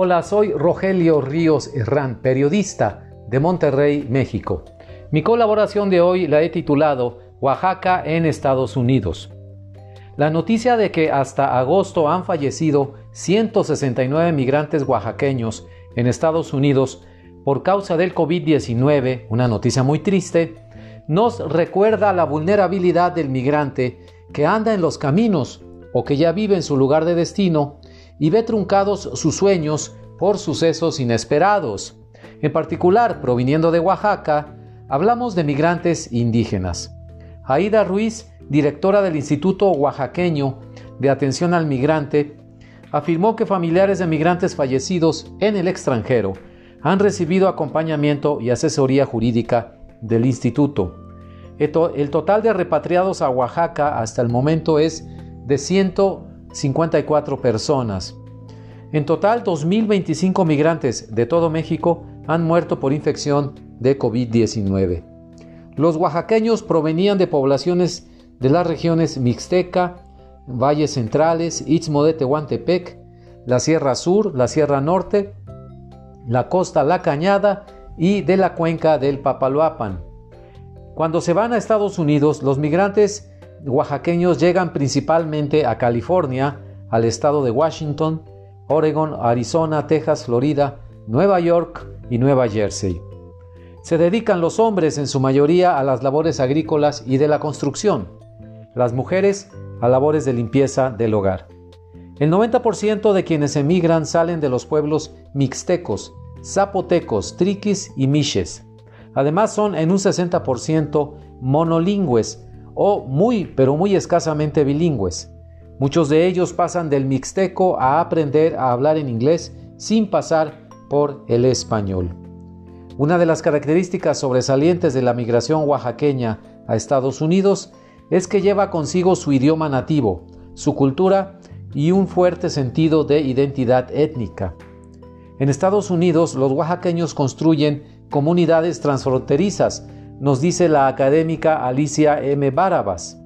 Hola, soy Rogelio Ríos Herrán, periodista de Monterrey, México. Mi colaboración de hoy la he titulado Oaxaca en Estados Unidos. La noticia de que hasta agosto han fallecido 169 migrantes oaxaqueños en Estados Unidos por causa del COVID-19, una noticia muy triste, nos recuerda la vulnerabilidad del migrante que anda en los caminos o que ya vive en su lugar de destino y ve truncados sus sueños por sucesos inesperados. En particular, proviniendo de Oaxaca, hablamos de migrantes indígenas. Aida Ruiz, directora del Instituto Oaxaqueño de Atención al Migrante, afirmó que familiares de migrantes fallecidos en el extranjero han recibido acompañamiento y asesoría jurídica del instituto. El total de repatriados a Oaxaca hasta el momento es de 154 personas. En total, 2.025 migrantes de todo México han muerto por infección de COVID-19. Los oaxaqueños provenían de poblaciones de las regiones Mixteca, Valles Centrales, Istmo de Tehuantepec, la Sierra Sur, la Sierra Norte, la Costa La Cañada y de la cuenca del Papaloapan. Cuando se van a Estados Unidos, los migrantes oaxaqueños llegan principalmente a California, al estado de Washington, Oregon, Arizona, Texas, Florida, Nueva York y Nueva Jersey. Se dedican los hombres en su mayoría a las labores agrícolas y de la construcción, las mujeres a labores de limpieza del hogar. El 90% de quienes emigran salen de los pueblos mixtecos, zapotecos, triquis y miches. Además son en un 60% monolingües o muy pero muy escasamente bilingües. Muchos de ellos pasan del mixteco a aprender a hablar en inglés sin pasar por el español. Una de las características sobresalientes de la migración oaxaqueña a Estados Unidos es que lleva consigo su idioma nativo, su cultura y un fuerte sentido de identidad étnica. En Estados Unidos, los oaxaqueños construyen comunidades transfronterizas, nos dice la académica Alicia M. Barabas,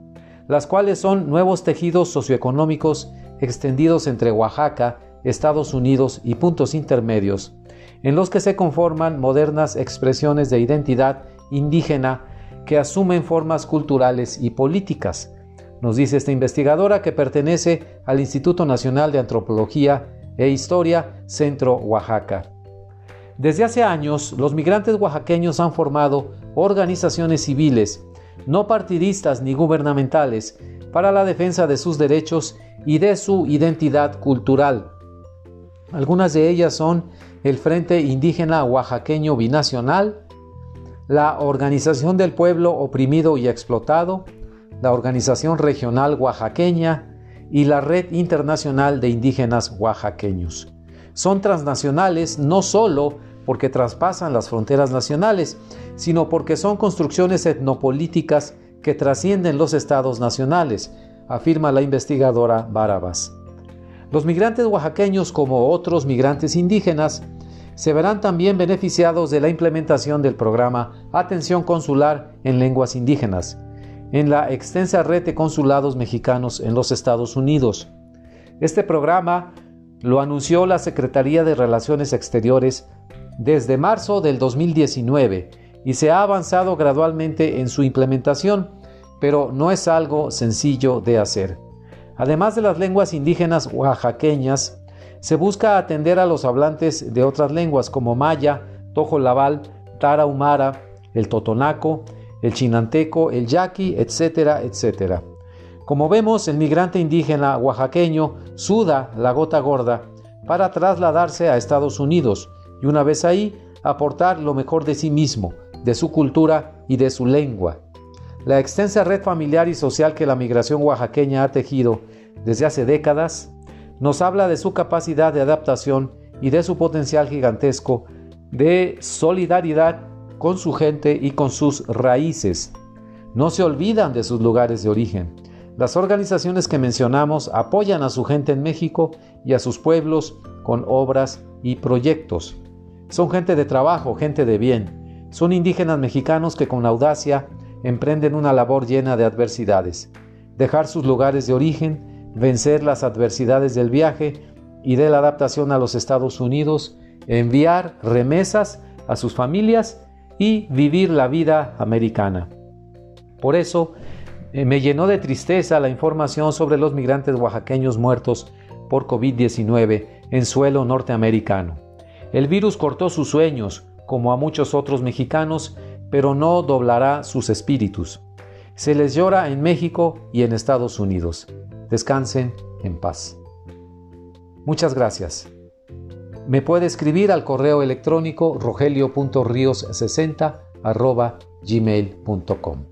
las cuales son nuevos tejidos socioeconómicos extendidos entre Oaxaca, Estados Unidos y puntos intermedios, en los que se conforman modernas expresiones de identidad indígena que asumen formas culturales y políticas, nos dice esta investigadora que pertenece al Instituto Nacional de Antropología e Historia Centro Oaxaca. Desde hace años, los migrantes oaxaqueños han formado organizaciones civiles, no partidistas ni gubernamentales, para la defensa de sus derechos y de su identidad cultural. Algunas de ellas son el Frente Indígena Oaxaqueño Binacional, la Organización del Pueblo Oprimido y Explotado, la Organización Regional Oaxaqueña y la Red Internacional de Indígenas Oaxaqueños. Son transnacionales no solo porque traspasan las fronteras nacionales, sino porque son construcciones etnopolíticas que trascienden los estados nacionales, afirma la investigadora Barabas. Los migrantes oaxaqueños, como otros migrantes indígenas, se verán también beneficiados de la implementación del programa Atención Consular en Lenguas Indígenas, en la extensa red de consulados mexicanos en los Estados Unidos. Este programa lo anunció la Secretaría de Relaciones Exteriores desde marzo del 2019 y se ha avanzado gradualmente en su implementación, pero no es algo sencillo de hacer. Además de las lenguas indígenas oaxaqueñas, se busca atender a los hablantes de otras lenguas como maya, tojolabal, tarahumara, el totonaco, el chinanteco, el yaqui, etcétera, etcétera. Como vemos, el migrante indígena oaxaqueño suda la gota gorda para trasladarse a Estados Unidos y una vez ahí aportar lo mejor de sí mismo, de su cultura y de su lengua. La extensa red familiar y social que la migración oaxaqueña ha tejido desde hace décadas nos habla de su capacidad de adaptación y de su potencial gigantesco de solidaridad con su gente y con sus raíces. No se olvidan de sus lugares de origen. Las organizaciones que mencionamos apoyan a su gente en México y a sus pueblos con obras y proyectos. Son gente de trabajo, gente de bien. Son indígenas mexicanos que con audacia emprenden una labor llena de adversidades. Dejar sus lugares de origen, vencer las adversidades del viaje y de la adaptación a los Estados Unidos, enviar remesas a sus familias y vivir la vida americana. Por eso, me llenó de tristeza la información sobre los migrantes oaxaqueños muertos por COVID-19 en suelo norteamericano. El virus cortó sus sueños, como a muchos otros mexicanos, pero no doblará sus espíritus. Se les llora en México y en Estados Unidos. Descansen en paz. Muchas gracias. Me puede escribir al correo electrónico rogelio.rios60 gmail.com.